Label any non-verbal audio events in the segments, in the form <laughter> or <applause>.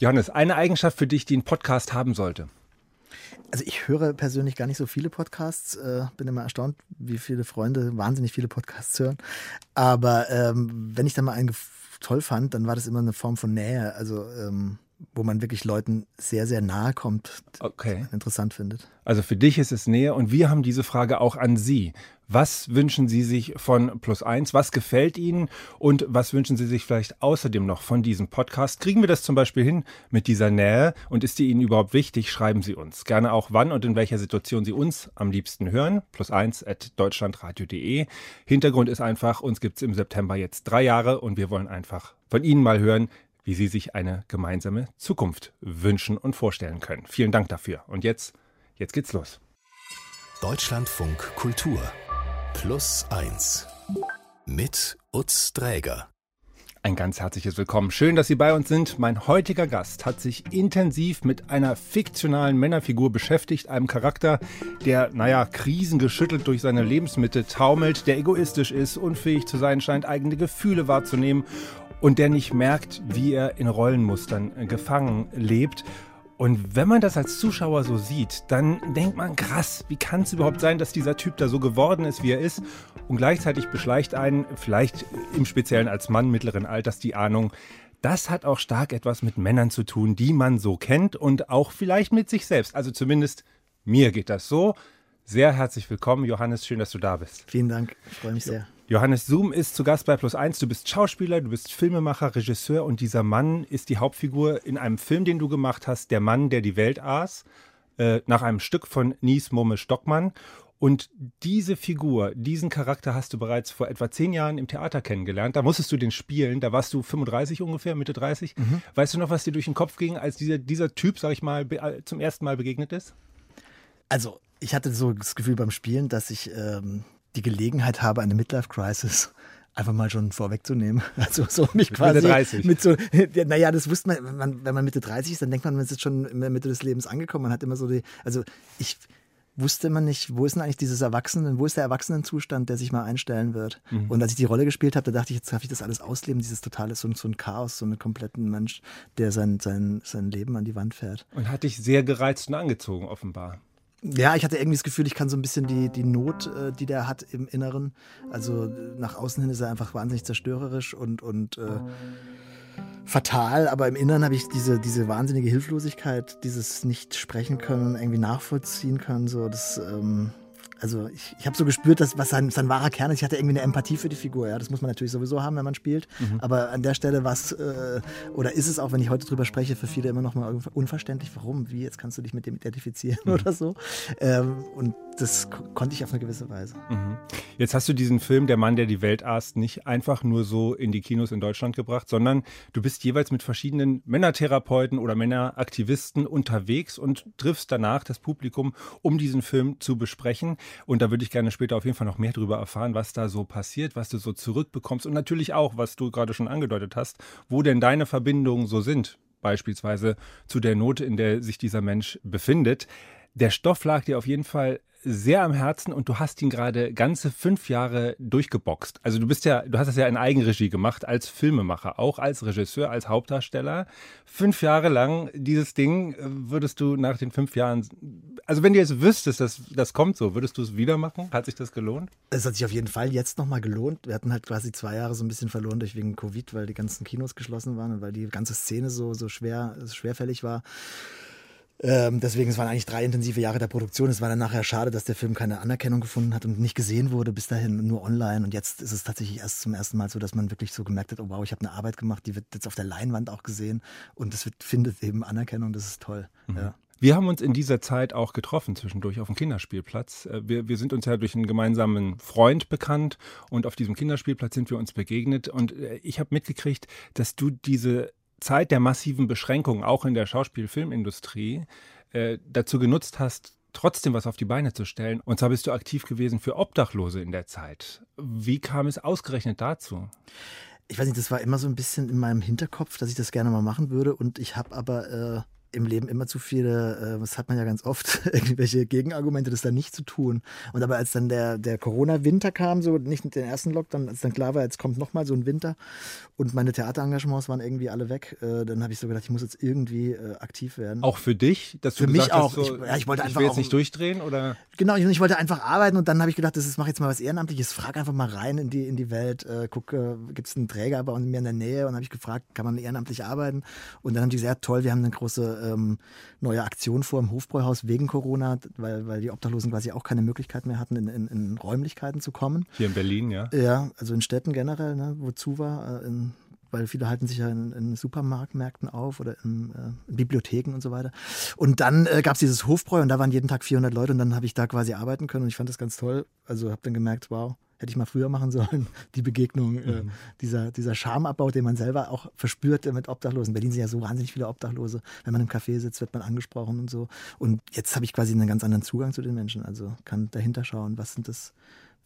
Johannes, eine Eigenschaft für dich, die ein Podcast haben sollte. Also ich höre persönlich gar nicht so viele Podcasts. Äh, bin immer erstaunt, wie viele Freunde wahnsinnig viele Podcasts hören. Aber ähm, wenn ich dann mal einen toll fand, dann war das immer eine Form von Nähe. Also ähm, wo man wirklich Leuten sehr, sehr nahe kommt, okay. interessant findet. Also für dich ist es Nähe und wir haben diese Frage auch an Sie. Was wünschen Sie sich von Plus Eins? Was gefällt Ihnen? Und was wünschen Sie sich vielleicht außerdem noch von diesem Podcast? Kriegen wir das zum Beispiel hin mit dieser Nähe? Und ist die Ihnen überhaupt wichtig? Schreiben Sie uns. Gerne auch wann und in welcher Situation Sie uns am liebsten hören. Plus eins at deutschlandradio.de. Hintergrund ist einfach, uns gibt es im September jetzt drei Jahre und wir wollen einfach von Ihnen mal hören, wie Sie sich eine gemeinsame Zukunft wünschen und vorstellen können. Vielen Dank dafür. Und jetzt, jetzt geht's los. Deutschlandfunk Kultur Plus 1 mit Utz Dräger. Ein ganz herzliches Willkommen. Schön, dass Sie bei uns sind. Mein heutiger Gast hat sich intensiv mit einer fiktionalen Männerfigur beschäftigt, einem Charakter, der, naja, krisengeschüttelt durch seine Lebensmittel taumelt, der egoistisch ist, unfähig zu sein scheint, eigene Gefühle wahrzunehmen und der nicht merkt, wie er in Rollenmustern äh, gefangen lebt. Und wenn man das als Zuschauer so sieht, dann denkt man, krass, wie kann es überhaupt sein, dass dieser Typ da so geworden ist, wie er ist? Und gleichzeitig beschleicht einen, vielleicht im Speziellen als Mann mittleren Alters, die Ahnung, das hat auch stark etwas mit Männern zu tun, die man so kennt und auch vielleicht mit sich selbst. Also zumindest mir geht das so. Sehr herzlich willkommen, Johannes. Schön, dass du da bist. Vielen Dank. Ich freue mich sehr. Johannes Zoom ist zu Gast bei Plus Eins. Du bist Schauspieler, du bist Filmemacher, Regisseur und dieser Mann ist die Hauptfigur in einem Film, den du gemacht hast, Der Mann, der die Welt aß, äh, nach einem Stück von Nies Mumme Stockmann. Und diese Figur, diesen Charakter hast du bereits vor etwa zehn Jahren im Theater kennengelernt. Da musstest du den spielen. Da warst du 35 ungefähr, Mitte 30. Mhm. Weißt du noch, was dir durch den Kopf ging, als dieser, dieser Typ, sag ich mal, äh, zum ersten Mal begegnet ist? Also, ich hatte so das Gefühl beim Spielen, dass ich ähm, die Gelegenheit habe, eine Midlife-Crisis einfach mal schon vorwegzunehmen. <laughs> Also so mich mit quasi Mitte 30. mit so, naja, das wusste man, wenn, man, wenn man Mitte 30 ist, dann denkt man, man ist jetzt schon in der Mitte des Lebens angekommen. Man hat immer so die, also ich wusste man nicht, wo ist denn eigentlich dieses Erwachsenen, wo ist der Erwachsenenzustand, der sich mal einstellen wird. Mhm. Und als ich die Rolle gespielt habe, da dachte ich, jetzt darf ich das alles ausleben, dieses totale, so, so ein Chaos, so einen kompletten Mensch, der sein, sein, sein Leben an die Wand fährt. Und hat dich sehr gereizt und angezogen, offenbar. Ja, ich hatte irgendwie das Gefühl, ich kann so ein bisschen die, die Not, äh, die der hat im Inneren. Also nach außen hin ist er einfach wahnsinnig zerstörerisch und, und äh, fatal, aber im Inneren habe ich diese, diese wahnsinnige Hilflosigkeit, dieses nicht sprechen können, irgendwie nachvollziehen können. So, das, ähm, also ich, ich habe so gespürt, dass was sein, sein wahrer Kern ist. Ich hatte irgendwie eine Empathie für die Figur. Ja, das muss man natürlich sowieso haben, wenn man spielt. Mhm. Aber an der Stelle was äh, oder ist es auch, wenn ich heute drüber spreche, für viele immer noch mal unverständlich. Warum? Wie jetzt kannst du dich mit dem identifizieren mhm. <laughs> oder so? Ähm, und das konnte ich auf eine gewisse Weise. Mhm. Jetzt hast du diesen Film Der Mann, der die Welt aßt, nicht einfach nur so in die Kinos in Deutschland gebracht, sondern du bist jeweils mit verschiedenen Männertherapeuten oder Männeraktivisten unterwegs und triffst danach das Publikum, um diesen Film zu besprechen. Und da würde ich gerne später auf jeden Fall noch mehr darüber erfahren, was da so passiert, was du so zurückbekommst und natürlich auch, was du gerade schon angedeutet hast, wo denn deine Verbindungen so sind beispielsweise zu der Note, in der sich dieser Mensch befindet. Der Stoff lag dir auf jeden Fall sehr am Herzen und du hast ihn gerade ganze fünf Jahre durchgeboxt. Also du bist ja, du hast das ja in Eigenregie gemacht als Filmemacher, auch als Regisseur, als Hauptdarsteller. Fünf Jahre lang dieses Ding äh, würdest du nach den fünf Jahren, also wenn du jetzt wüsstest, dass das kommt so, würdest du es wieder machen? Hat sich das gelohnt? Es hat sich auf jeden Fall jetzt nochmal gelohnt. Wir hatten halt quasi zwei Jahre so ein bisschen verloren durch wegen Covid, weil die ganzen Kinos geschlossen waren und weil die ganze Szene so, so schwer, schwerfällig war. Ähm, deswegen, es waren eigentlich drei intensive Jahre der Produktion. Es war dann nachher schade, dass der Film keine Anerkennung gefunden hat und nicht gesehen wurde, bis dahin nur online. Und jetzt ist es tatsächlich erst zum ersten Mal so, dass man wirklich so gemerkt hat, oh wow, ich habe eine Arbeit gemacht, die wird jetzt auf der Leinwand auch gesehen und es findet eben Anerkennung, das ist toll. Mhm. Ja. Wir haben uns in dieser Zeit auch getroffen, zwischendurch auf dem Kinderspielplatz. Äh, wir, wir sind uns ja durch einen gemeinsamen Freund bekannt und auf diesem Kinderspielplatz sind wir uns begegnet. Und äh, ich habe mitgekriegt, dass du diese Zeit der massiven Beschränkungen, auch in der Schauspiel-Filmindustrie, äh, dazu genutzt hast, trotzdem was auf die Beine zu stellen. Und zwar bist du aktiv gewesen für Obdachlose in der Zeit. Wie kam es ausgerechnet dazu? Ich weiß nicht, das war immer so ein bisschen in meinem Hinterkopf, dass ich das gerne mal machen würde. Und ich habe aber äh, im Leben immer zu viele, äh, das hat man ja ganz oft, <laughs> irgendwelche Gegenargumente, das dann nicht zu tun. Und aber als dann der, der Corona-Winter kam, so nicht den ersten Lockdown, als dann klar war, jetzt kommt nochmal so ein Winter und meine Theaterengagements waren irgendwie alle weg, äh, dann habe ich so gedacht, ich muss jetzt irgendwie äh, aktiv werden. Auch für dich? Dass du für mich auch. So, ich, ja, ich wollte einfach ich will jetzt nicht durchdrehen oder? Genau, ich, ich wollte einfach arbeiten und dann habe ich gedacht, das ist, mach jetzt mal was Ehrenamtliches, frag einfach mal rein in die, in die Welt, äh, guck, äh, gibt es einen Träger bei mir in der Nähe und habe ich gefragt, kann man ehrenamtlich arbeiten? Und dann haben die gesagt, toll, wir haben eine große ähm, neue Aktion vor im Hofbräuhaus wegen Corona, weil, weil die Obdachlosen quasi auch keine Möglichkeit mehr hatten, in, in, in Räumlichkeiten zu kommen. Hier in Berlin, ja? Ja, also in Städten generell, ne, wozu war, äh, in, weil viele halten sich ja in, in Supermarktmärkten auf oder in, äh, in, Bibliotheken und so weiter. Und dann äh, gab es dieses Hofbräu und da waren jeden Tag 400 Leute und dann habe ich da quasi arbeiten können und ich fand das ganz toll. Also habe dann gemerkt, wow, hätte ich mal früher machen sollen, <laughs> die Begegnung, äh, mhm. äh, dieser, dieser Schamabbau, den man selber auch verspürt mit Obdachlosen. In Berlin sind ja so wahnsinnig viele Obdachlose. Wenn man im Café sitzt, wird man angesprochen und so. Und jetzt habe ich quasi einen ganz anderen Zugang zu den Menschen. Also kann dahinter schauen, was sind das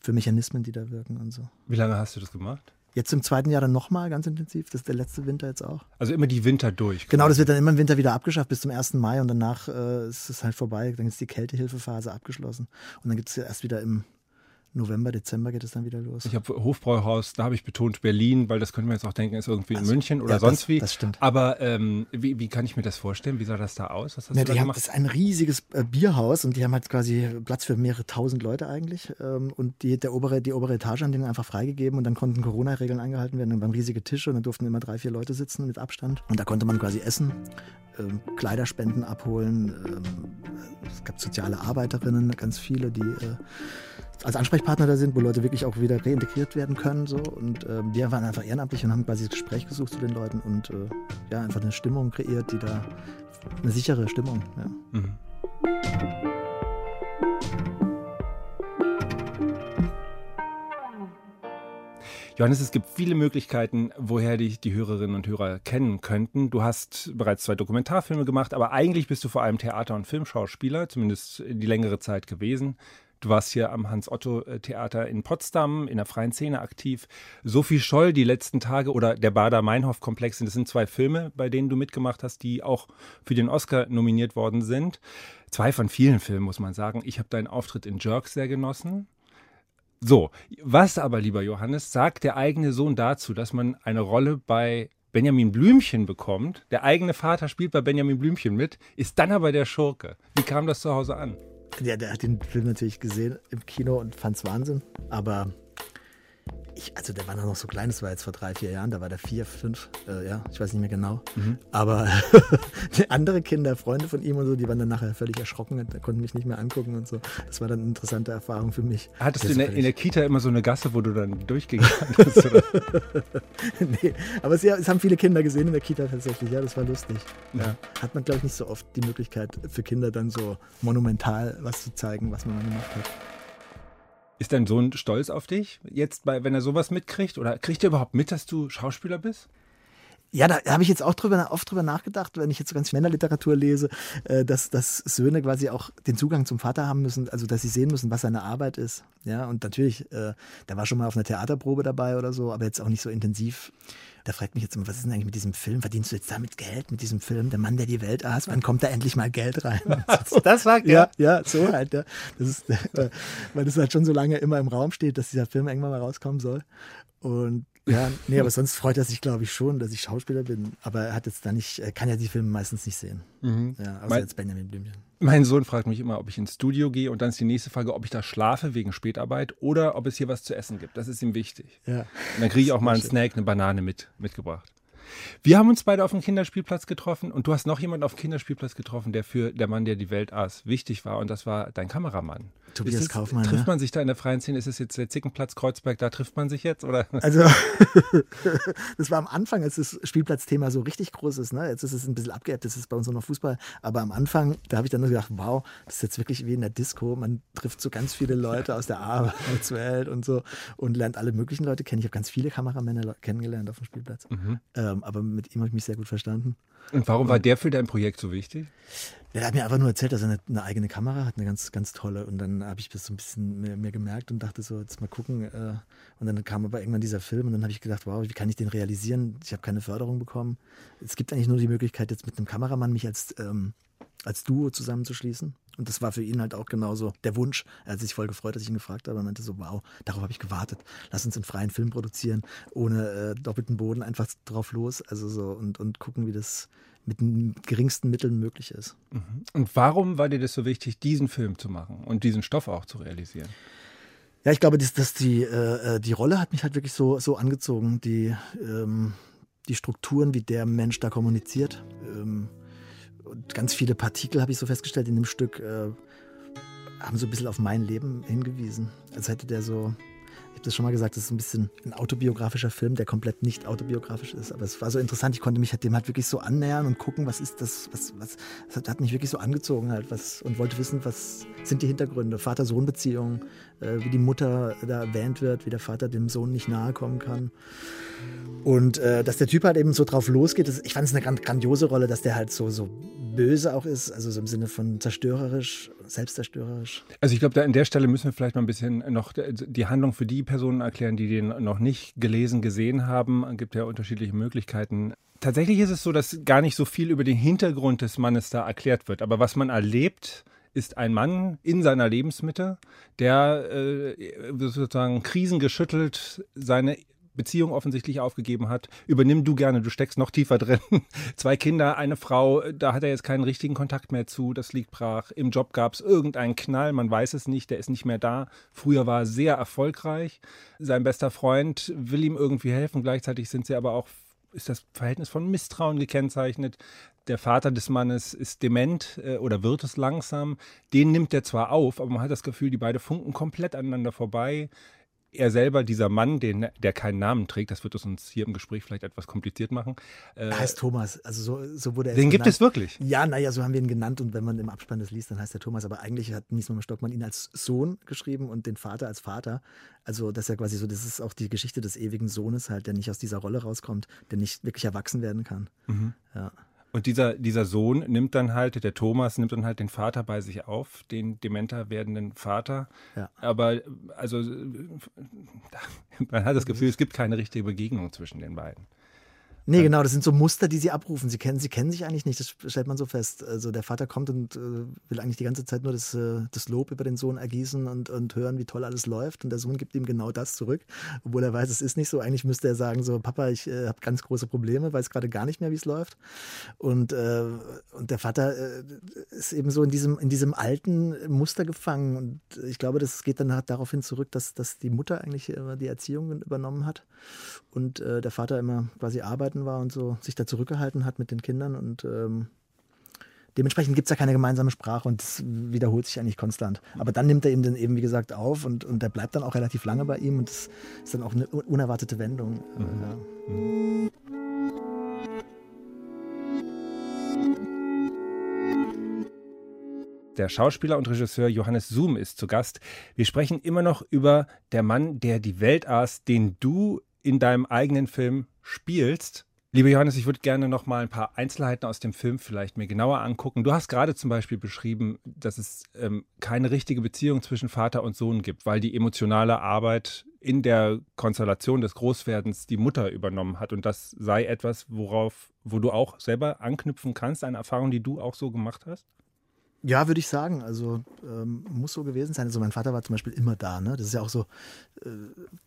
für Mechanismen, die da wirken und so. Wie lange hast du das gemacht? Jetzt im zweiten Jahr dann nochmal ganz intensiv. Das ist der letzte Winter jetzt auch. Also immer die Winter durch. Genau, das wird dann immer im Winter wieder abgeschafft bis zum 1. Mai und danach äh, ist es halt vorbei. Dann ist die Kältehilfephase abgeschlossen. Und dann gibt es ja erst wieder im November, Dezember geht es dann wieder los. Ich habe Hofbräuhaus, da habe ich betont Berlin, weil das könnte man jetzt auch denken, ist irgendwie also, in München oder ja, sonst das, wie. Das stimmt. Aber ähm, wie, wie, kann ich mir das vorstellen? Wie sah das da aus? Was hast ja, du da haben, das ist ein riesiges äh, Bierhaus und die haben halt quasi Platz für mehrere tausend Leute eigentlich. Ähm, und die, der obere, die obere Etage haben denen einfach freigegeben und dann konnten Corona-Regeln eingehalten werden. Dann waren riesige Tische und dann durften immer drei, vier Leute sitzen mit Abstand. Und da konnte man quasi essen, ähm, Kleiderspenden abholen. Ähm, es gab soziale Arbeiterinnen, ganz viele, die äh, als Ansprechpartner da sind, wo Leute wirklich auch wieder reintegriert werden können. So. Und äh, wir waren einfach ehrenamtlich und haben quasi das Gespräch gesucht zu den Leuten und äh, ja, einfach eine Stimmung kreiert, die da eine sichere Stimmung. Ja. Mhm. Johannes, es gibt viele Möglichkeiten, woher dich die Hörerinnen und Hörer kennen könnten. Du hast bereits zwei Dokumentarfilme gemacht, aber eigentlich bist du vor allem Theater- und Filmschauspieler, zumindest die längere Zeit gewesen. Du warst hier am Hans-Otto-Theater in Potsdam in der freien Szene aktiv. Sophie Scholl, die letzten Tage oder der Bader-Meinhof-Komplex, das sind zwei Filme, bei denen du mitgemacht hast, die auch für den Oscar nominiert worden sind. Zwei von vielen Filmen, muss man sagen. Ich habe deinen Auftritt in Jerks sehr genossen. So, was aber, lieber Johannes, sagt der eigene Sohn dazu, dass man eine Rolle bei Benjamin Blümchen bekommt? Der eigene Vater spielt bei Benjamin Blümchen mit, ist dann aber der Schurke. Wie kam das zu Hause an? Ja, der hat den Film natürlich gesehen im Kino und fand es Wahnsinn. Aber ich, also der war noch so klein, das war jetzt vor drei, vier Jahren, da war der vier, fünf, äh, ja, ich weiß nicht mehr genau. Mhm. Aber <laughs> andere Kinder, Freunde von ihm und so, die waren dann nachher völlig erschrocken, da konnten mich nicht mehr angucken und so. Das war dann eine interessante Erfahrung für mich. Hattest du in der, in der, Kita immer so eine Gasse, wo du dann durchgehen kannst? <laughs> <laughs> nee, aber es, ja, es, haben viele Kinder gesehen in der Kita tatsächlich, ja, das war lustig. Ja. Hat man, glaube ich, nicht so oft die Möglichkeit für Kinder dann so monumental was zu zeigen, was man gemacht hat. Ist dein Sohn stolz auf dich, jetzt, bei, wenn er sowas mitkriegt? Oder kriegt er überhaupt mit, dass du Schauspieler bist? Ja, da habe ich jetzt auch drüber, oft drüber nachgedacht, wenn ich jetzt so ganz Männerliteratur lese, äh, dass, dass Söhne quasi auch den Zugang zum Vater haben müssen, also dass sie sehen müssen, was seine Arbeit ist. Ja, und natürlich, äh, der war schon mal auf einer Theaterprobe dabei oder so, aber jetzt auch nicht so intensiv. Da fragt mich jetzt immer, was ist denn eigentlich mit diesem Film? Verdienst du jetzt damit Geld mit diesem Film? Der Mann, der die Welt aß, wann kommt da endlich mal Geld rein? <laughs> das sagt er? <laughs> Ja, ja, so halt. Ja. Das ist, <laughs> weil das halt schon so lange immer im Raum steht, dass dieser Film irgendwann mal rauskommen soll. Und ja, nee, aber sonst freut er sich, glaube ich, schon, dass ich Schauspieler bin. Aber er hat jetzt da nicht, er kann ja die Filme meistens nicht sehen. Mhm. Ja, außer mein, jetzt Benjamin Blümchen. Mein Sohn fragt mich immer, ob ich ins Studio gehe und dann ist die nächste Frage, ob ich da schlafe wegen Spätarbeit oder ob es hier was zu essen gibt. Das ist ihm wichtig. Ja. Und dann kriege ich auch mal einen Snack, eine Banane mit, mitgebracht. Wir haben uns beide auf dem Kinderspielplatz getroffen und du hast noch jemanden auf dem Kinderspielplatz getroffen, der für der Mann, der die Welt aß, wichtig war und das war dein Kameramann. Tobias es, Kaufmann. Trifft man sich da in der freien Szene? Ist es jetzt der Zickenplatz Kreuzberg, da trifft man sich jetzt? Oder? Also, <laughs> das war am Anfang, als das Spielplatzthema so richtig groß ist. Ne? Jetzt ist es ein bisschen abgeebbt, das ist bei uns nur noch Fußball. Aber am Anfang, da habe ich dann nur gedacht, wow, das ist jetzt wirklich wie in der Disco. Man trifft so ganz viele Leute <laughs> aus der Arbeitswelt und so und lernt alle möglichen Leute kennen. Ich habe ganz viele Kameramänner kennengelernt auf dem Spielplatz. Mhm. Ähm, Ähm, aber mit ihm habe ich mich sehr gut verstanden. Und warum war der für dein Projekt so wichtig? Der hat mir einfach nur erzählt, dass er eine, eine eigene Kamera hat, eine ganz, ganz tolle. Und dann habe ich das so ein bisschen mehr, mehr, gemerkt und dachte so, jetzt mal gucken. Äh, und dann kam aber irgendwann dieser Film und dann habe ich gedacht, wow, wie kann ich den realisieren? Ich habe keine Förderung bekommen. Es gibt eigentlich nur die Möglichkeit, jetzt mit einem Kameramann mich als, ähm, als Duo zusammenzuschließen. Und das war für ihn halt auch genauso der Wunsch. Er hat sich voll gefreut, dass ich ihn gefragt habe. Er meinte so, wow, darauf habe ich gewartet. Lass uns einen freien Film produzieren, ohne äh, doppelten Boden, einfach drauf los. Also so und, und gucken, wie das mit den geringsten Mitteln möglich ist. Mhm. Und warum war dir das so wichtig, diesen Film zu machen und diesen Stoff auch zu realisieren? Ja, ich glaube, dass, dass die, äh, die Rolle hat mich halt wirklich so, so angezogen. Die, ähm, die Strukturen, wie der Mensch da kommuniziert. Ähm, und ganz viele Partikel, habe ich so festgestellt, in dem Stück äh, haben so ein bisschen auf mein Leben hingewiesen. Als hätte der so habe das schon mal gesagt, das ist ein bisschen ein autobiografischer Film, der komplett nicht autobiografisch ist. Aber es war so interessant, ich konnte mich dem halt wirklich so annähern und gucken, was ist das, was, was, das hat mich wirklich so angezogen halt was, und wollte wissen, was sind die Hintergründe, Vater-Sohn-Beziehungen, äh, wie die Mutter da erwähnt wird, wie der Vater dem Sohn nicht nahe kommen kann. Und äh, dass der Typ halt eben so drauf losgeht, das, ich fand es eine grandiose Rolle, dass der halt so, so böse auch ist, also so im Sinne von zerstörerisch, selbstzerstörerisch. Also ich glaube, da an der Stelle müssen wir vielleicht mal ein bisschen noch die Handlung für die Personen erklären, die den noch nicht gelesen, gesehen haben. Es gibt ja unterschiedliche Möglichkeiten. Tatsächlich ist es so, dass gar nicht so viel über den Hintergrund des Mannes da erklärt wird. Aber was man erlebt, ist ein Mann in seiner Lebensmitte, der äh, sozusagen krisengeschüttelt seine Beziehung offensichtlich aufgegeben hat. Übernimm du gerne, du steckst noch tiefer drin. <laughs> Zwei Kinder, eine Frau, da hat er jetzt keinen richtigen Kontakt mehr zu, das liegt brach. Im Job gab es irgendeinen Knall, man weiß es nicht, der ist nicht mehr da. Früher war er sehr erfolgreich. Sein bester Freund will ihm irgendwie helfen, gleichzeitig sind sie aber auch ist das Verhältnis von Misstrauen gekennzeichnet. Der Vater des Mannes ist dement äh, oder wird es langsam. Den nimmt er zwar auf, aber man hat das Gefühl, die beiden funken komplett aneinander vorbei er selber, dieser Mann, den, der keinen Namen trägt, das wird es uns hier im Gespräch vielleicht etwas kompliziert machen. Äh, er heißt Thomas, also so, so wurde er Den gibt genannt. es wirklich? Ja, naja, so haben wir ihn genannt und wenn man im Abspann das liest, dann heißt er Thomas, aber eigentlich hat Niesmann Stockmann ihn als Sohn geschrieben und den Vater als Vater. Also das ist ja quasi so, das ist auch die Geschichte des ewigen Sohnes halt, der nicht aus dieser Rolle rauskommt, der nicht wirklich erwachsen werden kann. Mhm. Ja. Und dieser, dieser Sohn nimmt dann halt, der Thomas nimmt dann halt den Vater bei sich auf, den dementer werdenden Vater. Ja. Aber also man hat das Gefühl, es gibt keine richtige Begegnung zwischen den beiden. Nee, genau, das sind so Muster, die sie abrufen. Sie kennen, sie kennen sich eigentlich nicht, das stellt man so fest. Also der Vater kommt und äh, will eigentlich die ganze Zeit nur das, äh, das Lob über den Sohn ergießen und, und hören, wie toll alles läuft. Und der Sohn gibt ihm genau das zurück, obwohl er weiß, es ist nicht so. Eigentlich müsste er sagen, so, Papa, ich äh, habe ganz große Probleme, weiß gerade gar nicht mehr, wie es läuft. Und, äh, und der Vater äh, ist eben so in diesem, in diesem alten Muster gefangen. Und ich glaube, das geht dann halt daraufhin zurück, dass, dass die Mutter eigentlich immer die Erziehung übernommen hat und äh, der Vater immer quasi arbeitet arbeiten war und so sich da zurückgehalten hat mit den Kindern und ähm, dementsprechend gibt es ja keine gemeinsame Sprache und das wiederholt sich eigentlich konstant. Aber dann nimmt er ihm den eben, wie gesagt, auf und, und der bleibt dann auch relativ lange bei ihm und das ist dann auch eine unerwartete Wendung. Mhm. Ja. Der Schauspieler und Regisseur Johannes Zoom ist zu Gast. Wir sprechen immer noch über der Mann, der die Welt aß, den du in deinem eigenen Film spielst. Lieber Johannes, ich würde gerne noch mal ein paar Einzelheiten aus dem Film vielleicht mir genauer angucken. Du hast gerade zum Beispiel beschrieben, dass es ähm, keine richtige Beziehung zwischen Vater und Sohn gibt, weil die emotionale Arbeit in der Konstellation des Großwerdens die Mutter übernommen hat. Und das sei etwas, worauf, wo du auch selber anknüpfen kannst, eine Erfahrung, die du auch so gemacht hast? Ja, würde ich sagen. Also ähm, muss so gewesen sein. Also mein Vater war zum Beispiel immer da. Ne? Das ist ja auch so, äh,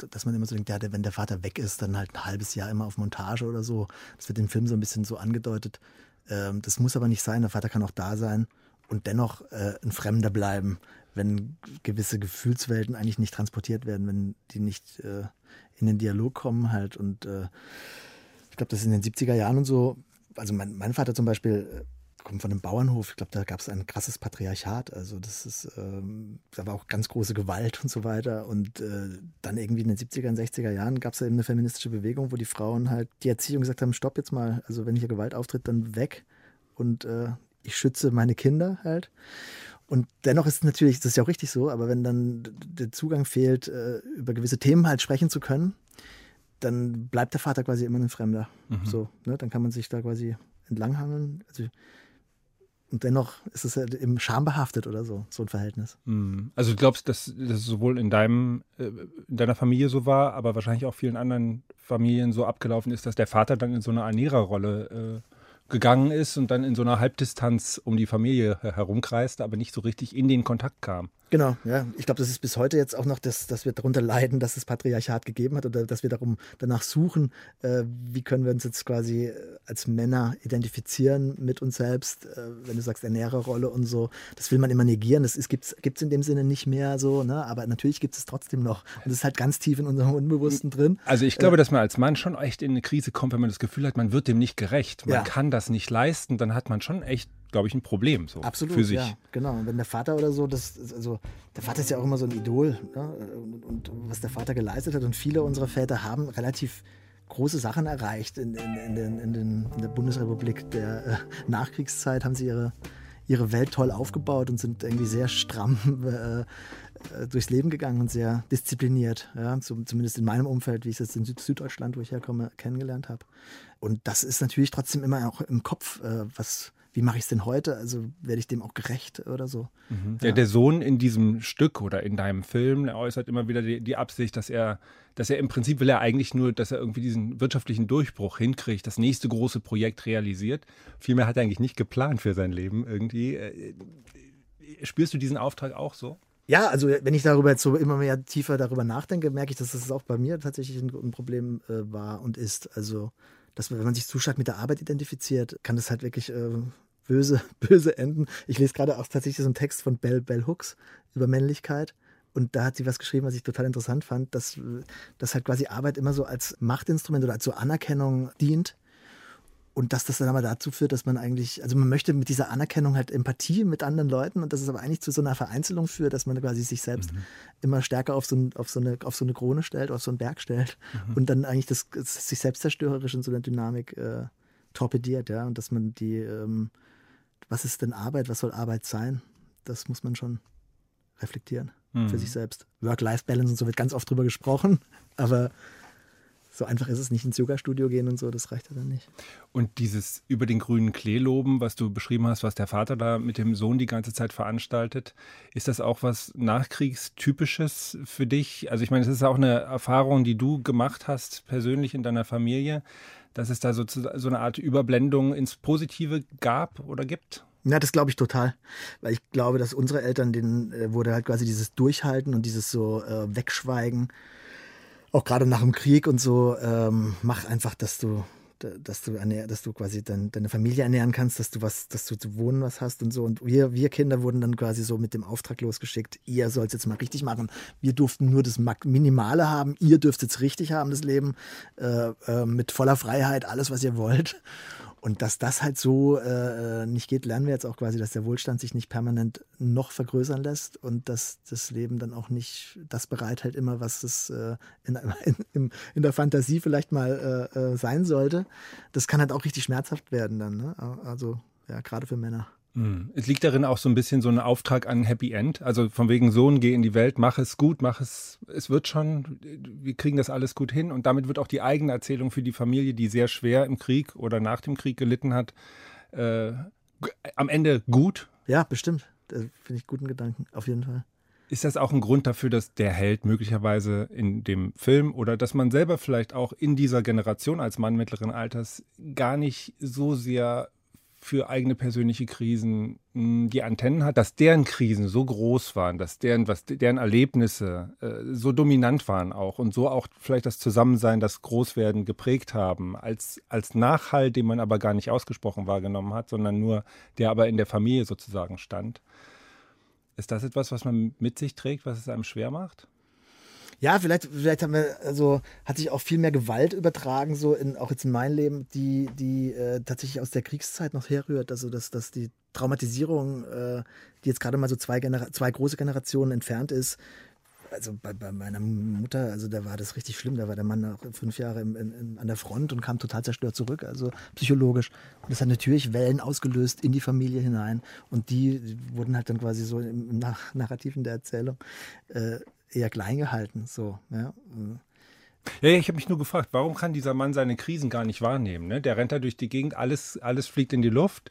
dass man immer so denkt, ja, wenn der Vater weg ist, dann halt ein halbes Jahr immer auf Montage oder so. Das wird im Film so ein bisschen so angedeutet. Ähm, das muss aber nicht sein. Der Vater kann auch da sein und dennoch äh, ein Fremder bleiben, wenn gewisse Gefühlswelten eigentlich nicht transportiert werden, wenn die nicht äh, in den Dialog kommen halt. Und äh, ich glaube, das ist in den 70er Jahren und so. Also mein, mein Vater zum Beispiel kommt von einem Bauernhof. Ich glaube, da gab es ein krasses Patriarchat. Also das ist, ähm, da war auch ganz große Gewalt und so weiter. Und äh, dann irgendwie in den 70er und 60er Jahren gab es da eben eine feministische Bewegung, wo die Frauen halt die Erziehung gesagt haben, stopp jetzt mal, also wenn hier Gewalt auftritt, dann weg. Und äh, ich schütze meine Kinder halt. Und dennoch ist es natürlich, das ist ja auch richtig so, aber wenn dann der Zugang fehlt, äh, über gewisse Themen halt sprechen zu können, dann bleibt der Vater quasi immer ein Fremder. Mhm. So, ne? Dann kann man sich da quasi entlanghangeln. Also, und dennoch ist es halt eben schambehaftet oder so, so ein Verhältnis. Mhm. Also du glaubst, dass das sowohl in deinem, äh, in deiner Familie so war, aber wahrscheinlich auch vielen anderen Familien so abgelaufen ist, dass der Vater dann in so eine Ernährerrolle äh, gegangen ist und dann in so einer Halbdistanz um die Familie herumkreiste, aber nicht so richtig in den Kontakt kam. Genau, ja. Ich glaube, das ist bis heute jetzt auch noch, das, dass wir darunter leiden, dass es Patriarchat gegeben hat oder dass wir darum danach suchen, äh, wie können wir uns jetzt quasi äh, als Männer identifizieren mit uns selbst, äh, wenn du sagst Ernährerrolle und so. Das will man immer negieren. Das gibt es in dem Sinne nicht mehr so, ne? aber natürlich gibt es trotzdem noch. Und das ist halt ganz tief in unserem Unbewussten drin. Also ich glaube, äh, dass man als Mann schon echt in eine Krise kommt, wenn man das Gefühl hat, man wird dem nicht gerecht. Man ja. kann das nicht leisten, dann hat man schon echt glaube ich, ein Problem so Absolut, für sich. Ja, genau. Und wenn der Vater oder so, das, also der Vater ist ja auch immer so ein Idol. Ne? Und, und, was der Vater geleistet hat. Und viele unserer Väter haben relativ große Sachen erreicht in, in, in, den, in, den, der Bundesrepublik der äh, Nachkriegszeit, haben sie ihre, ihre Welt toll aufgebaut und sind irgendwie sehr stramm <laughs> äh, äh durchs Leben gegangen und sehr diszipliniert. Ja? zumindest in meinem Umfeld, wie ich es jetzt in Süd Süddeutschland, wo ich herkomme, kennengelernt habe. Und das ist natürlich trotzdem immer auch im Kopf, äh, was, wie mache ich es denn heute? Also werde ich dem auch gerecht oder so? Mhm. Ja. Der, Sohn in diesem Stück oder in deinem Film äußert immer wieder die, die, Absicht, dass er, dass er im Prinzip will er eigentlich nur, dass er irgendwie diesen wirtschaftlichen Durchbruch hinkriegt, das nächste große Projekt realisiert. Vielmehr hat er eigentlich nicht geplant für sein Leben irgendwie. Äh, spürst du diesen Auftrag auch so? Ja, also wenn ich darüber jetzt so immer mehr tiefer darüber nachdenke, merke ich, dass das auch bei mir tatsächlich ein, ein Problem äh, war und ist. Also, dass wenn man sich zu stark mit der Arbeit identifiziert, kann das halt wirklich äh, böse, <laughs> böse enden. Ich lese gerade auch tatsächlich so einen Text von Bell, Bell Hooks über Männlichkeit. Und da hat sie was geschrieben, was ich total interessant fand, dass, dass halt quasi Arbeit immer so als Machtinstrument oder als so Anerkennung dient. Und dass das dann aber dazu führt, dass man eigentlich, also man möchte mit dieser Anerkennung halt Empathie mit anderen Leuten und dass es aber eigentlich zu so einer Vereinzelung führt, dass man quasi sich selbst mhm. immer stärker auf so, ein, auf, so eine, auf so eine Krone stellt, auf so einen Berg stellt mhm. und dann eigentlich das, das sich selbst zerstörerisch in so einer Dynamik äh, torpediert, ja. Und dass man die, ähm, was ist denn Arbeit, was soll Arbeit sein? Das muss man schon reflektieren mhm. für sich selbst. Work-Life-Balance und so wird ganz oft drüber gesprochen, <laughs> aber so einfach ist es nicht ins Yoga-Studio gehen und so, das reicht ja dann nicht. Und dieses über den grünen Klee loben, was du beschrieben hast, was der Vater da mit dem Sohn die ganze Zeit veranstaltet, ist das auch was Nachkriegstypisches für dich? Also ich meine, es ist auch eine Erfahrung, die du gemacht hast, persönlich in deiner Familie, dass es da so, so eine Art Überblendung ins Positive gab oder gibt? Ja, das glaube ich total. Weil ich glaube, dass unsere Eltern, denen äh, wurde halt quasi dieses Durchhalten und dieses so äh, Wegschweigen, auch gerade nach dem Krieg und so, ähm, mach einfach, dass du dass du, ernähr, dass du quasi dein, deine Familie ernähren kannst, dass du was, dass du zu wohnen was hast und so. Und wir, wir Kinder wurden dann quasi so mit dem Auftrag losgeschickt, ihr sollt es jetzt mal richtig machen. Wir durften nur das Minimale haben, ihr dürft jetzt richtig haben, das Leben, äh, äh, mit voller Freiheit, alles, was ihr wollt. Und dass das halt so äh, nicht geht, lernen wir jetzt auch quasi, dass der Wohlstand sich nicht permanent noch vergrößern lässt und dass das Leben dann auch nicht das bereithält, immer was es äh, in, <laughs> in, in, der Fantasie vielleicht mal äh, äh, sein sollte. Das kann halt auch richtig schmerzhaft werden dann. Ne? Also ja, gerade für Männer. Hm. Es liegt darin auch so ein bisschen so ein Auftrag an Happy End. Also von wegen Sohn, geh in die Welt, mach es gut, mach es, es wird schon, wir kriegen das alles gut hin. Und damit wird auch die eigene Erzählung für die Familie, die sehr schwer im Krieg oder nach dem Krieg gelitten hat, äh, am Ende gut. Ja, bestimmt. Finde ich guten Gedanken, auf jeden Fall. Ist das auch ein Grund dafür, dass der Held möglicherweise in dem Film oder dass man selber vielleicht auch in dieser Generation als Mann mittleren Alters gar nicht so sehr für eigene persönliche Krisen hm, die Antennen hat, dass deren Krisen so groß waren, dass deren, was, deren Erlebnisse äh, so dominant waren auch und so auch vielleicht das Zusammensein, das Großwerden geprägt haben, als, als Nachhalt, den man aber gar nicht ausgesprochen wahrgenommen hat, sondern nur der aber in der Familie sozusagen stand. Ist das etwas, was man mit sich trägt, was es einem schwer macht? Ja, vielleicht, vielleicht haben wir, also hat sich auch viel mehr Gewalt übertragen, so in, auch jetzt in mein Leben, die, die äh, tatsächlich aus der Kriegszeit noch herrührt. Also dass, dass die Traumatisierung, äh, die jetzt gerade mal so zwei, Genera zwei große Generationen entfernt ist, also bei, bei, meiner Mutter, also da war das richtig schlimm. Da war der Mann auch fünf Jahre im, in, an der Front und kam total zerstört zurück, also psychologisch. Und das hat natürlich Wellen ausgelöst in die Familie hinein. Und die wurden halt dann quasi so im Narrativ in der Erzählung äh, eher klein gehalten. So, ja. Ja, ich habe mich nur gefragt, warum kann dieser Mann seine Krisen gar nicht wahrnehmen? Ne? Der rennt da durch die Gegend, alles, alles fliegt in die Luft.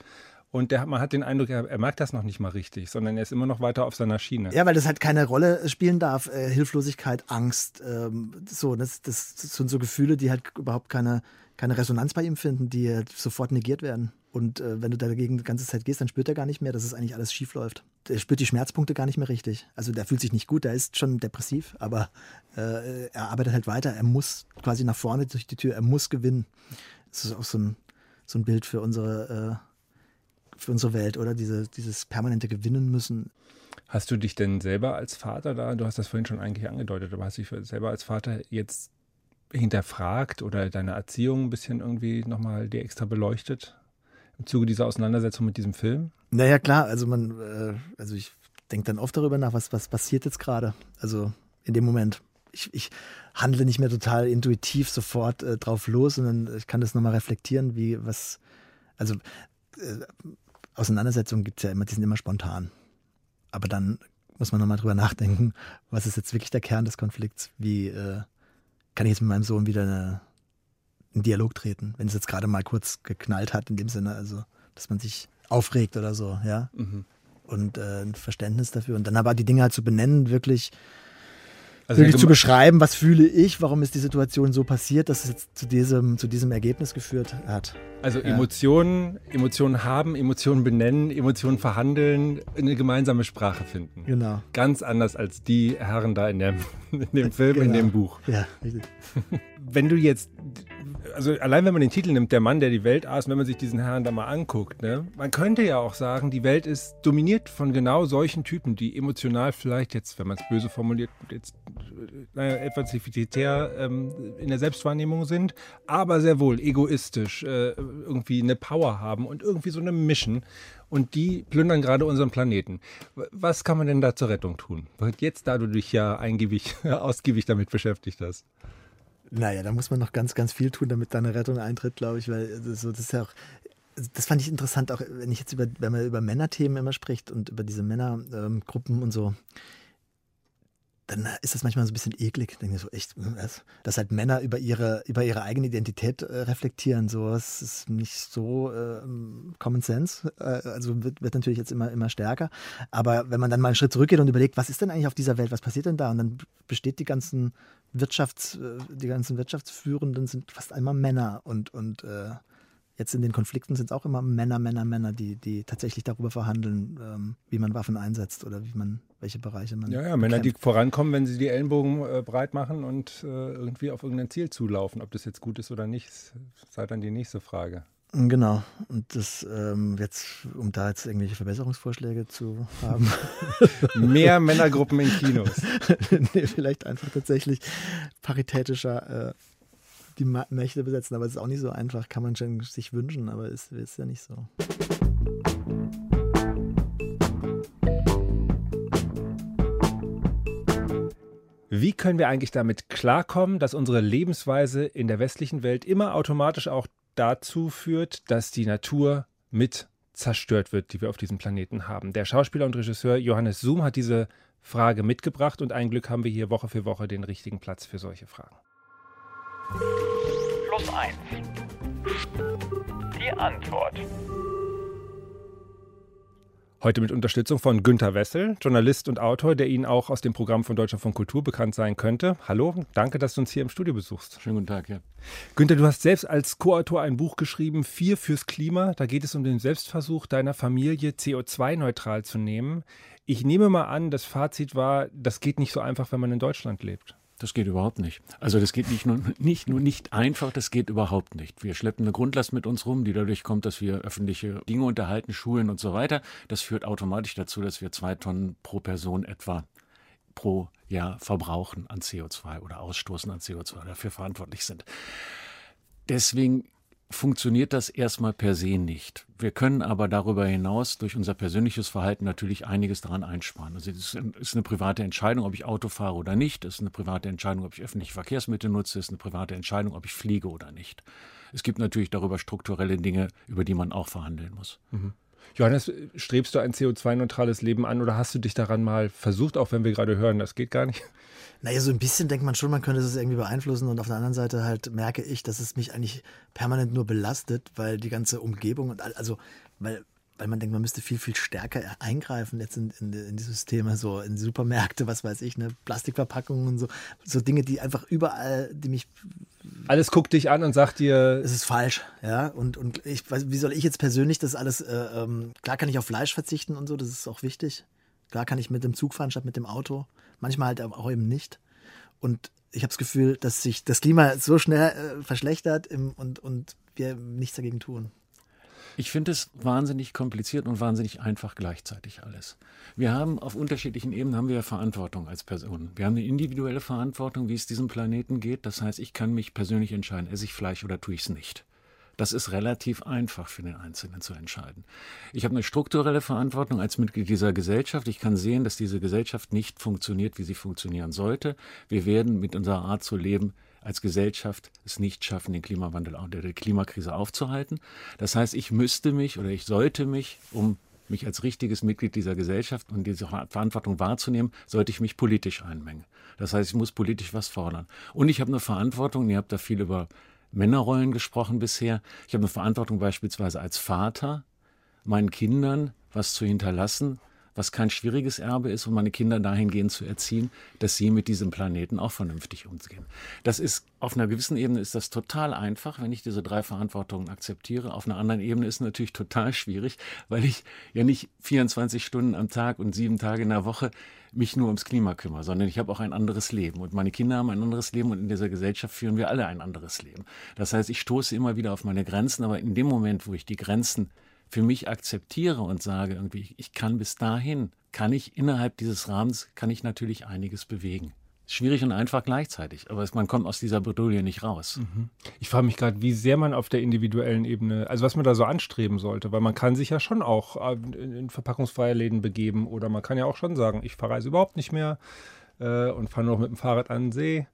Und der, man hat den Eindruck, er, er, merkt das noch nicht mal richtig, sondern er ist immer noch weiter auf seiner Schiene. Ja, weil das halt keine Rolle spielen darf. Äh, Hilflosigkeit, Angst, ähm, so, das, das, sind so Gefühle, die halt überhaupt keine, keine Resonanz bei ihm finden, die halt sofort negiert werden. Und äh, wenn du dagegen die ganze Zeit gehst, dann spürt er gar nicht mehr, dass es eigentlich alles schief läuft. Er spürt die Schmerzpunkte gar nicht mehr richtig. Also der fühlt sich nicht gut, der ist schon depressiv, aber äh, er arbeitet halt weiter. Er muss quasi nach vorne durch die Tür, er muss gewinnen. Das ist auch so ein, so ein Bild für unsere äh, für unsere Welt, oder? Diese, dieses permanente Gewinnen müssen. Hast du dich denn selber als Vater da, du hast das vorhin schon eigentlich angedeutet, aber hast du dich selber als Vater jetzt hinterfragt oder deine Erziehung ein bisschen irgendwie nochmal dir extra beleuchtet im Zuge dieser Auseinandersetzung mit diesem Film? Naja, klar, also man, äh, also ich denke dann oft darüber nach, was, was passiert jetzt gerade. Also in dem Moment. Ich, ich handle nicht mehr total intuitiv sofort äh, drauf los, sondern ich kann das nochmal reflektieren, wie was, also äh, Auseinandersetzungen gibt es ja immer, die sind immer spontan. Aber dann muss man nochmal drüber nachdenken, was ist jetzt wirklich der Kern des Konflikts? Wie äh, kann ich jetzt mit meinem Sohn wieder eine, einen Dialog treten, wenn es jetzt gerade mal kurz geknallt hat, in dem Sinne, also dass man sich aufregt oder so, ja. Mhm. Und äh, ein Verständnis dafür. Und dann aber die Dinge halt zu benennen, wirklich also wirklich zu beschreiben, was fühle ich, warum ist die Situation so passiert, dass es jetzt zu diesem, zu diesem Ergebnis geführt hat. Also ja. Emotionen, Emotionen haben, Emotionen benennen, Emotionen verhandeln, eine gemeinsame Sprache finden. Genau. Ganz anders als die Herren da in dem, <laughs> in dem Film, genau. in dem Buch. Ja, richtig. <laughs> Wenn du jetzt also allein wenn man den Titel nimmt, der Mann, der die Welt aß, wenn man sich diesen Herrn da mal anguckt, ne, man könnte ja auch sagen, die Welt ist dominiert von genau solchen Typen, die emotional vielleicht jetzt, wenn man es böse formuliert, jetzt naja, etwas defizitär ähm, in der Selbstwahrnehmung sind, aber sehr wohl egoistisch, äh, irgendwie eine Power haben und irgendwie so eine Mission. Und die plündern gerade unseren Planeten. Was kann man denn da zur Rettung tun? Jetzt, da du dich ja eingewig, <laughs> ausgiebig damit beschäftigt hast. Naja, da muss man noch ganz, ganz viel tun, damit da eine Rettung eintritt, glaube ich, weil so, das ist ja auch, das fand ich interessant, auch wenn ich jetzt über, wenn man über Männerthemen immer spricht und über diese Männergruppen ähm, und so, dann ist das manchmal so ein bisschen eklig. Ich denke so, echt, hm, was? dass halt Männer über ihre, über ihre eigene Identität äh, reflektieren. So, das ist nicht so äh, Common Sense. Äh, also wird, wird natürlich jetzt immer, immer stärker. Aber wenn man dann mal einen Schritt zurückgeht und überlegt, was ist denn eigentlich auf dieser Welt, was passiert denn da? Und dann besteht die ganzen Wirtschafts, äh, die ganzen Wirtschaftsführenden sind fast einmal Männer und, und äh, jetzt in den Konflikten sind es auch immer Männer, Männer, Männer, die, die tatsächlich darüber verhandeln, ähm, wie man Waffen einsetzt oder wie man, welche Bereiche man. Ja, ja, Männer, die vorankommen, wenn sie die Ellenbogen äh, breit machen und äh, irgendwie auf irgendein Ziel zulaufen. Ob das jetzt gut ist oder nicht, sei dann die nächste Frage. Genau. Und das ähm, jetzt, um da jetzt irgendwelche Verbesserungsvorschläge zu haben. <laughs> Mehr Männergruppen in Kinos. <laughs> nee, vielleicht einfach tatsächlich paritätischer äh, die Mächte besetzen. Aber es ist auch nicht so einfach, kann man schon sich wünschen, aber es ist, ist ja nicht so. Wie können wir eigentlich damit klarkommen, dass unsere Lebensweise in der westlichen Welt immer automatisch auch dazu führt, dass die Natur mit zerstört wird, die wir auf diesem Planeten haben? Der Schauspieler und Regisseur Johannes Zoom hat diese Frage mitgebracht und ein Glück haben wir hier Woche für Woche den richtigen Platz für solche Fragen. Plus 1. Die Antwort. Heute mit Unterstützung von Günter Wessel, Journalist und Autor, der Ihnen auch aus dem Programm von Deutschlandfunk Kultur bekannt sein könnte. Hallo, danke, dass du uns hier im Studio besuchst. Schönen guten Tag, ja. Günter, du hast selbst als Co-Autor ein Buch geschrieben, Vier fürs Klima. Da geht es um den Selbstversuch deiner Familie, CO2-neutral zu nehmen. Ich nehme mal an, das Fazit war, das geht nicht so einfach, wenn man in Deutschland lebt. Das geht überhaupt nicht. Also das geht nicht nur, nicht nur nicht einfach, das geht überhaupt nicht. Wir schleppen eine Grundlast mit uns rum, die dadurch kommt, dass wir öffentliche Dinge unterhalten, Schulen und so weiter. Das führt automatisch dazu, dass wir zwei Tonnen pro Person etwa pro Jahr verbrauchen an CO2 oder ausstoßen an CO2, dafür verantwortlich sind. Deswegen funktioniert das erstmal per se nicht. Wir können aber darüber hinaus durch unser persönliches Verhalten natürlich einiges daran einsparen. Also es ist eine private Entscheidung, ob ich Auto fahre oder nicht. Es ist eine private Entscheidung, ob ich öffentliche Verkehrsmittel nutze. Es ist eine private Entscheidung, ob ich fliege oder nicht. Es gibt natürlich darüber strukturelle Dinge, über die man auch verhandeln muss. Mhm. Johannes, strebst du ein CO2-neutrales Leben an oder hast du dich daran mal versucht, auch wenn wir gerade hören, das geht gar nicht? Naja, so ein bisschen denkt man schon, man könnte es irgendwie beeinflussen und auf der anderen Seite halt merke ich, dass es mich eigentlich permanent nur belastet, weil die ganze Umgebung und also, weil weil man denkt, man müsste viel, viel stärker eingreifen jetzt in, in, in die Systeme, so in Supermärkte, was weiß ich, ne, Plastikverpackungen und so, so Dinge, die einfach überall, die mich alles guckt dich an und sagt dir. Es ist falsch, ja. Und, und ich weiß, wie soll ich jetzt persönlich das alles, äh, ähm, klar kann ich auf Fleisch verzichten und so, das ist auch wichtig. Klar kann ich mit dem Zug fahren statt mit dem Auto. Manchmal halt auch eben nicht. Und ich habe das Gefühl, dass sich das Klima so schnell äh, verschlechtert im, und, und wir nichts dagegen tun. Ich finde es wahnsinnig kompliziert und wahnsinnig einfach gleichzeitig alles. Wir haben auf unterschiedlichen Ebenen haben wir Verantwortung als Personen. Wir haben eine individuelle Verantwortung, wie es diesem Planeten geht. Das heißt, ich kann mich persönlich entscheiden, esse ich Fleisch oder tue ich es nicht. Das ist relativ einfach für den Einzelnen zu entscheiden. Ich habe eine strukturelle Verantwortung als Mitglied dieser Gesellschaft. Ich kann sehen, dass diese Gesellschaft nicht funktioniert, wie sie funktionieren sollte. Wir werden mit unserer Art zu leben als Gesellschaft es nicht schaffen, den Klimawandel oder die Klimakrise aufzuhalten. Das heißt, ich müsste mich oder ich sollte mich, um mich als richtiges Mitglied dieser Gesellschaft und diese Verantwortung wahrzunehmen, sollte ich mich politisch einmengen. Das heißt, ich muss politisch was fordern. Und ich habe eine Verantwortung, ihr habt da viel über Männerrollen gesprochen bisher. Ich habe eine Verantwortung beispielsweise als Vater, meinen Kindern was zu hinterlassen, was kein schwieriges Erbe ist, um meine Kinder dahingehend zu erziehen, dass sie mit diesem Planeten auch vernünftig umgehen. Das ist auf einer gewissen Ebene ist das total einfach, wenn ich diese drei Verantwortungen akzeptiere. Auf einer anderen Ebene ist es natürlich total schwierig, weil ich ja nicht 24 Stunden am Tag und sieben Tage in der Woche mich nur ums Klima kümmere, sondern ich habe auch ein anderes Leben und meine Kinder haben ein anderes Leben und in dieser Gesellschaft führen wir alle ein anderes Leben. Das heißt, ich stoße immer wieder auf meine Grenzen, aber in dem Moment, wo ich die Grenzen für mich akzeptiere und sage irgendwie, ich kann bis dahin, kann ich innerhalb dieses Rahmens, kann ich natürlich einiges bewegen. Schwierig und einfach gleichzeitig, aber man kommt aus dieser Bredouille nicht raus. Mhm. Ich frage mich gerade, wie sehr man auf der individuellen Ebene, also was man da so anstreben sollte, weil man kann sich ja schon auch äh, in verpackungsfreie Läden begeben oder man kann ja auch schon sagen, ich verreise überhaupt nicht mehr äh, und fahre noch mit dem Fahrrad an den See.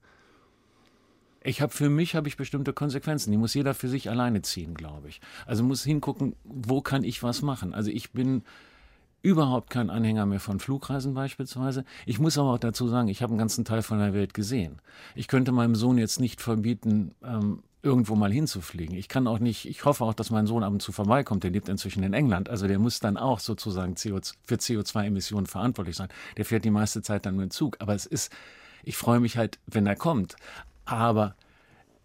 Ich habe für mich habe ich bestimmte Konsequenzen. Die muss jeder für sich alleine ziehen, glaube ich. Also muss hingucken, wo kann ich was machen. Also ich bin überhaupt kein Anhänger mehr von Flugreisen beispielsweise. Ich muss aber auch dazu sagen, ich habe einen ganzen Teil von der Welt gesehen. Ich könnte meinem Sohn jetzt nicht verbieten, ähm, irgendwo mal hinzufliegen. Ich kann auch nicht, ich hoffe auch, dass mein Sohn ab und zu vorbeikommt. Der lebt inzwischen in England. Also der muss dann auch sozusagen CO, für CO2-Emissionen verantwortlich sein. Der fährt die meiste Zeit dann mit dem Zug. Aber es ist, ich freue mich halt, wenn er kommt. Aber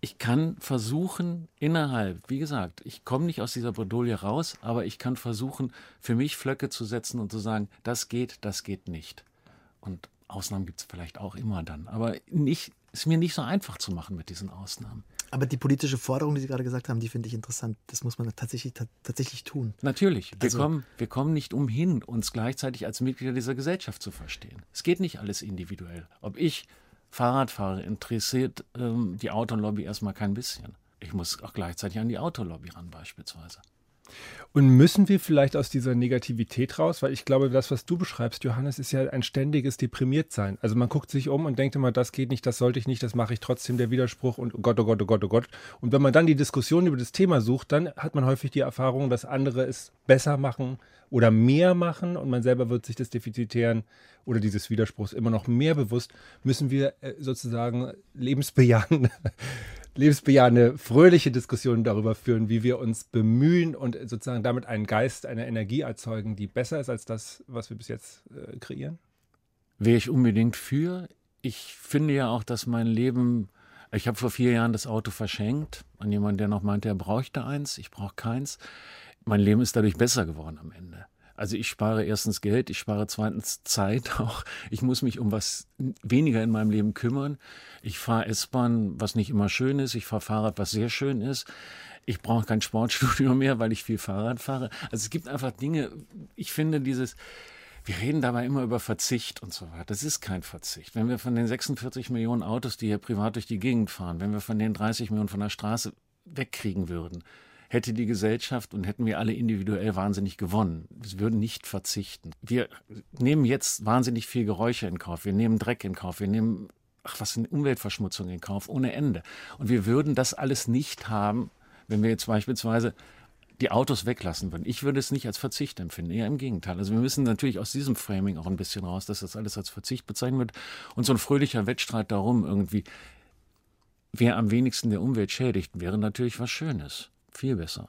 ich kann versuchen, innerhalb, wie gesagt, ich komme nicht aus dieser Bredouille raus, aber ich kann versuchen, für mich Flöcke zu setzen und zu sagen, das geht, das geht nicht. Und Ausnahmen gibt es vielleicht auch immer dann. Aber nicht, ist mir nicht so einfach zu machen mit diesen Ausnahmen. Aber die politische Forderung, die Sie gerade gesagt haben, die finde ich interessant. Das muss man tatsächlich, tatsächlich tun. Natürlich. Wir, also, kommen, wir kommen nicht umhin, uns gleichzeitig als Mitglieder dieser Gesellschaft zu verstehen. Es geht nicht alles individuell. Ob ich Fahrradfahrer interessiert ähm, die Autolobby erstmal kein bisschen. Ich muss auch gleichzeitig an die Autolobby ran beispielsweise. Und müssen wir vielleicht aus dieser Negativität raus? Weil ich glaube, das, was du beschreibst, Johannes, ist ja ein ständiges Deprimiertsein. Also man guckt sich um und denkt immer, das geht nicht, das sollte ich nicht, das mache ich trotzdem, der Widerspruch und oh Gott, oh Gott, oh Gott, oh Gott. Und wenn man dann die Diskussion über das Thema sucht, dann hat man häufig die Erfahrung, dass andere es besser machen oder mehr machen und man selber wird sich des Defizitären oder dieses Widerspruchs immer noch mehr bewusst, müssen wir äh, sozusagen lebensbejahende <laughs> lebensbejahende, fröhliche Diskussionen darüber führen, wie wir uns bemühen und sozusagen damit einen Geist, eine Energie erzeugen, die besser ist als das, was wir bis jetzt äh, kreieren? Wäre ich unbedingt für. Ich finde ja auch, dass mein Leben, ich habe vor vier Jahren das Auto verschenkt an jemanden, der noch meinte, er bräuchte eins, ich brauche keins. Mein Leben ist dadurch besser geworden am Ende. Also ich spare erstens Geld, ich spare zweitens Zeit <laughs> auch. Ich muss mich um was weniger in meinem Leben kümmern. Ich fahre S-Bahn, was nicht immer schön ist. Ich fahre Fahrrad, was sehr schön ist. Ich brauche kein Sportstudio <laughs> mehr, weil ich viel Fahrrad fahre. Also es gibt einfach Dinge, ich finde dieses, wir reden dabei immer über Verzicht und so weiter. Das ist kein Verzicht. Wenn wir von den 46 Millionen Autos, die hier privat durch die Gegend fahren, wenn wir von den 30 Millionen von der Straße wegkriegen würden, hätte die Gesellschaft und hätten wir alle individuell wahnsinnig gewonnen. Wir würden nicht verzichten. Wir nehmen jetzt wahnsinnig viel Geräusche in Kauf. Wir nehmen Dreck in Kauf. Wir nehmen, ach, was sind Umweltverschmutzung in Kauf ohne Ende. Und wir würden das alles nicht haben, wenn wir jetzt beispielsweise die Autos weglassen würden. Ich würde es nicht als Verzicht empfinden, eher im Gegenteil. Also wir müssen natürlich aus diesem Framing auch ein bisschen raus, dass das alles als Verzicht bezeichnet wird. Und so ein fröhlicher Wettstreit darum, irgendwie, wer am wenigsten der Umwelt schädigt, wäre natürlich was Schönes. Viel besser.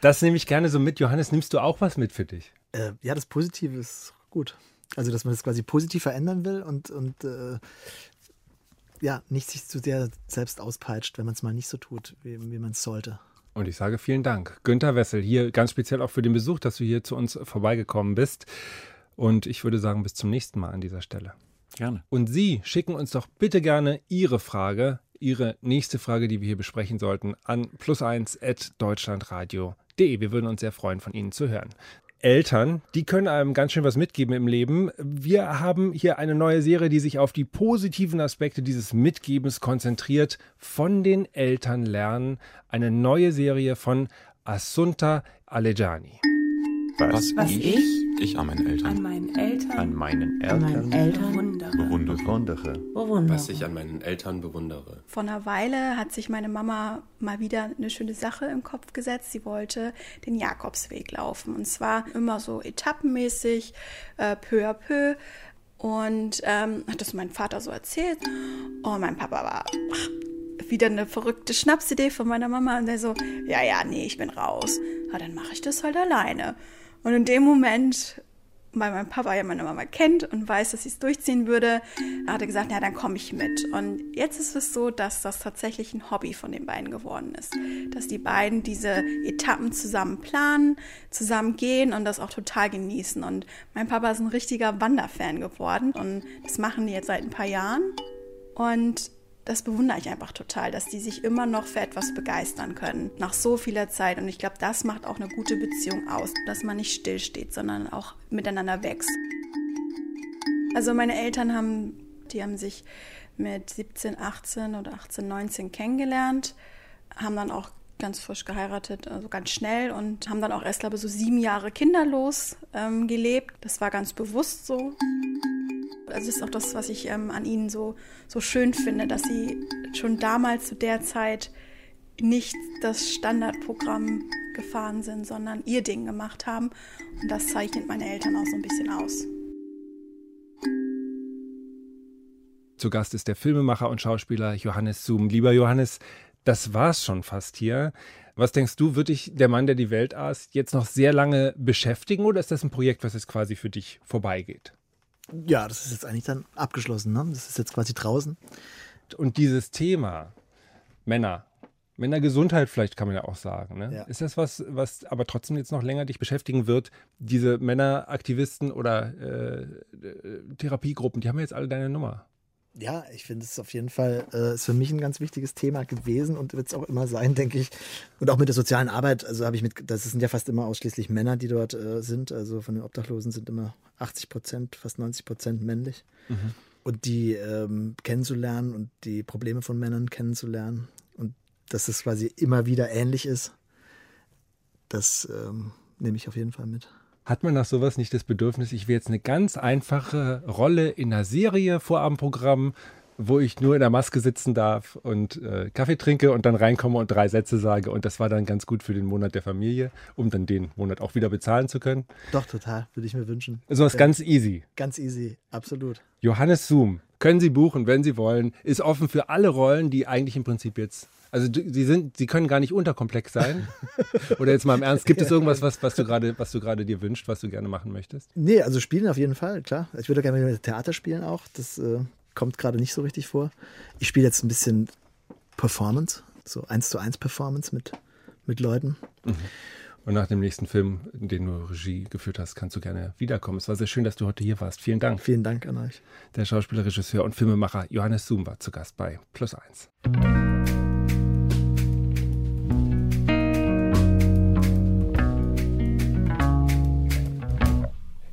Das nehme ich gerne so mit. Johannes, nimmst du auch was mit für dich? Äh, ja, das Positive ist gut. Also, dass man das quasi positiv verändern will und, und äh, ja, nicht sich zu sehr selbst auspeitscht, wenn man es mal nicht so tut, wie, wie man es sollte. Und ich sage vielen Dank. Günter Wessel, hier ganz speziell auch für den Besuch, dass du hier zu uns vorbeigekommen bist. Und ich würde sagen, bis zum nächsten Mal an dieser Stelle. Gerne. Und Sie schicken uns doch bitte gerne Ihre Frage, Ihre nächste Frage, die wir hier besprechen sollten, an plus1.deutschlandradio.de. Wir würden uns sehr freuen, von Ihnen zu hören. Eltern, die können einem ganz schön was mitgeben im Leben. Wir haben hier eine neue Serie, die sich auf die positiven Aspekte dieses Mitgebens konzentriert. Von den Eltern lernen. Eine neue Serie von Assunta Alejani. Was, Was ich, ich an meinen Eltern an meinen Eltern, an meinen an meinen Eltern bewundere. Bewundere. bewundere. Was ich an meinen Eltern bewundere. Vor einer Weile hat sich meine Mama mal wieder eine schöne Sache im Kopf gesetzt. Sie wollte den Jakobsweg laufen. Und zwar immer so etappenmäßig, äh, peu à peu. Und ähm, hat das mein Vater so erzählt. Und mein Papa war ach, wieder eine verrückte Schnapsidee von meiner Mama. Und der so, ja, ja, nee, ich bin raus. Na, dann mache ich das halt alleine. Und in dem Moment weil mein Papa ja meine Mama kennt und weiß, dass sie es durchziehen würde, hat er gesagt, ja, dann komme ich mit. Und jetzt ist es so, dass das tatsächlich ein Hobby von den beiden geworden ist. Dass die beiden diese Etappen zusammen planen, zusammen gehen und das auch total genießen. Und mein Papa ist ein richtiger Wanderfan geworden und das machen die jetzt seit ein paar Jahren. Und das bewundere ich einfach total, dass die sich immer noch für etwas begeistern können, nach so vieler Zeit. Und ich glaube, das macht auch eine gute Beziehung aus, dass man nicht stillsteht, sondern auch miteinander wächst. Also meine Eltern haben, die haben sich mit 17, 18 oder 18, 19 kennengelernt, haben dann auch ganz frisch geheiratet, also ganz schnell und haben dann auch erst, glaube ich, so sieben Jahre kinderlos ähm, gelebt. Das war ganz bewusst so. Also das ist auch das, was ich ähm, an ihnen so, so schön finde, dass sie schon damals zu der Zeit nicht das Standardprogramm gefahren sind, sondern ihr Ding gemacht haben. Und das zeichnet meine Eltern auch so ein bisschen aus. Zu Gast ist der Filmemacher und Schauspieler Johannes Zoom. Lieber Johannes, das war's schon fast hier. Was denkst du, wird dich der Mann, der die Welt aßt, jetzt noch sehr lange beschäftigen oder ist das ein Projekt, was jetzt quasi für dich vorbeigeht? Ja, das ist jetzt eigentlich dann abgeschlossen. Ne? Das ist jetzt quasi draußen. Und dieses Thema Männer, Männergesundheit vielleicht kann man ja auch sagen. Ne? Ja. Ist das was, was aber trotzdem jetzt noch länger dich beschäftigen wird? Diese Männeraktivisten oder äh, äh, Therapiegruppen, die haben ja jetzt alle deine Nummer. Ja, ich finde es auf jeden Fall, äh, ist für mich ein ganz wichtiges Thema gewesen und wird es auch immer sein, <laughs> denke ich. Und auch mit der sozialen Arbeit, also habe ich mit, das sind ja fast immer ausschließlich Männer, die dort äh, sind. Also von den Obdachlosen sind immer 80 Prozent, fast 90 Prozent männlich. Und die ähm, kennenzulernen und die Probleme von Männern kennenzulernen und dass es quasi immer wieder ähnlich ist, das ähm, nehme ich auf jeden Fall mit. Hat man nach sowas nicht das Bedürfnis, ich will jetzt eine ganz einfache Rolle in einer Serie, Vorabendprogramm, wo ich nur in der Maske sitzen darf und äh, Kaffee trinke und dann reinkomme und drei Sätze sage und das war dann ganz gut für den Monat der Familie, um dann den Monat auch wieder bezahlen zu können. Doch, total, würde ich mir wünschen. Sowas Ja. ganz easy. Ganz easy, absolut. Johannes Zoom, können Sie buchen, wenn Sie wollen, ist offen für alle Rollen, die eigentlich im Prinzip jetzt, also sie sind, sie können gar nicht unterkomplex sein. <laughs> Oder jetzt mal im Ernst, gibt es irgendwas, was, was du gerade, was du gerade dir wünschst, was du gerne machen möchtest? Nee, also spielen auf jeden Fall, klar. Ich würde gerne mit Theater spielen auch. Das äh, kommt gerade nicht so richtig vor. Ich spiele jetzt ein bisschen Performance, so eins zu eins Performance mit, mit Leuten. Und nach dem nächsten Film, in den du Regie geführt hast, kannst du gerne wiederkommen. Es war sehr schön, dass du heute hier warst. Vielen Dank. Vielen Dank an euch. Der Schauspieler, Regisseur und Filmemacher Johannes Zoom war zu Gast bei Plus Eins.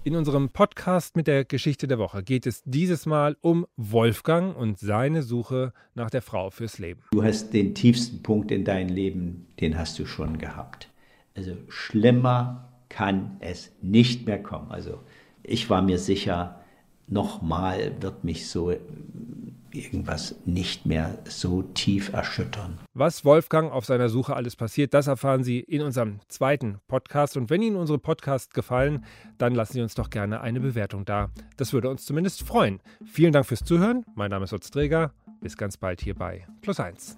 In unserem Podcast mit der Geschichte der Woche geht es dieses Mal um Wolfgang und seine Suche nach der Frau fürs Leben. Du hast den tiefsten Punkt in deinem Leben, den hast du schon gehabt. Also schlimmer kann es nicht mehr kommen. Also ich war mir sicher, nochmal wird mich so irgendwas nicht mehr so tief erschüttern. Was Wolfgang auf seiner Suche alles passiert, das erfahren Sie in unserem zweiten Podcast. Und wenn Ihnen unsere Podcasts gefallen, dann lassen Sie uns doch gerne eine Bewertung da. Das würde uns zumindest freuen. Vielen Dank fürs Zuhören. Mein Name ist Utz Träger. Bis ganz bald hier bei Plus 1.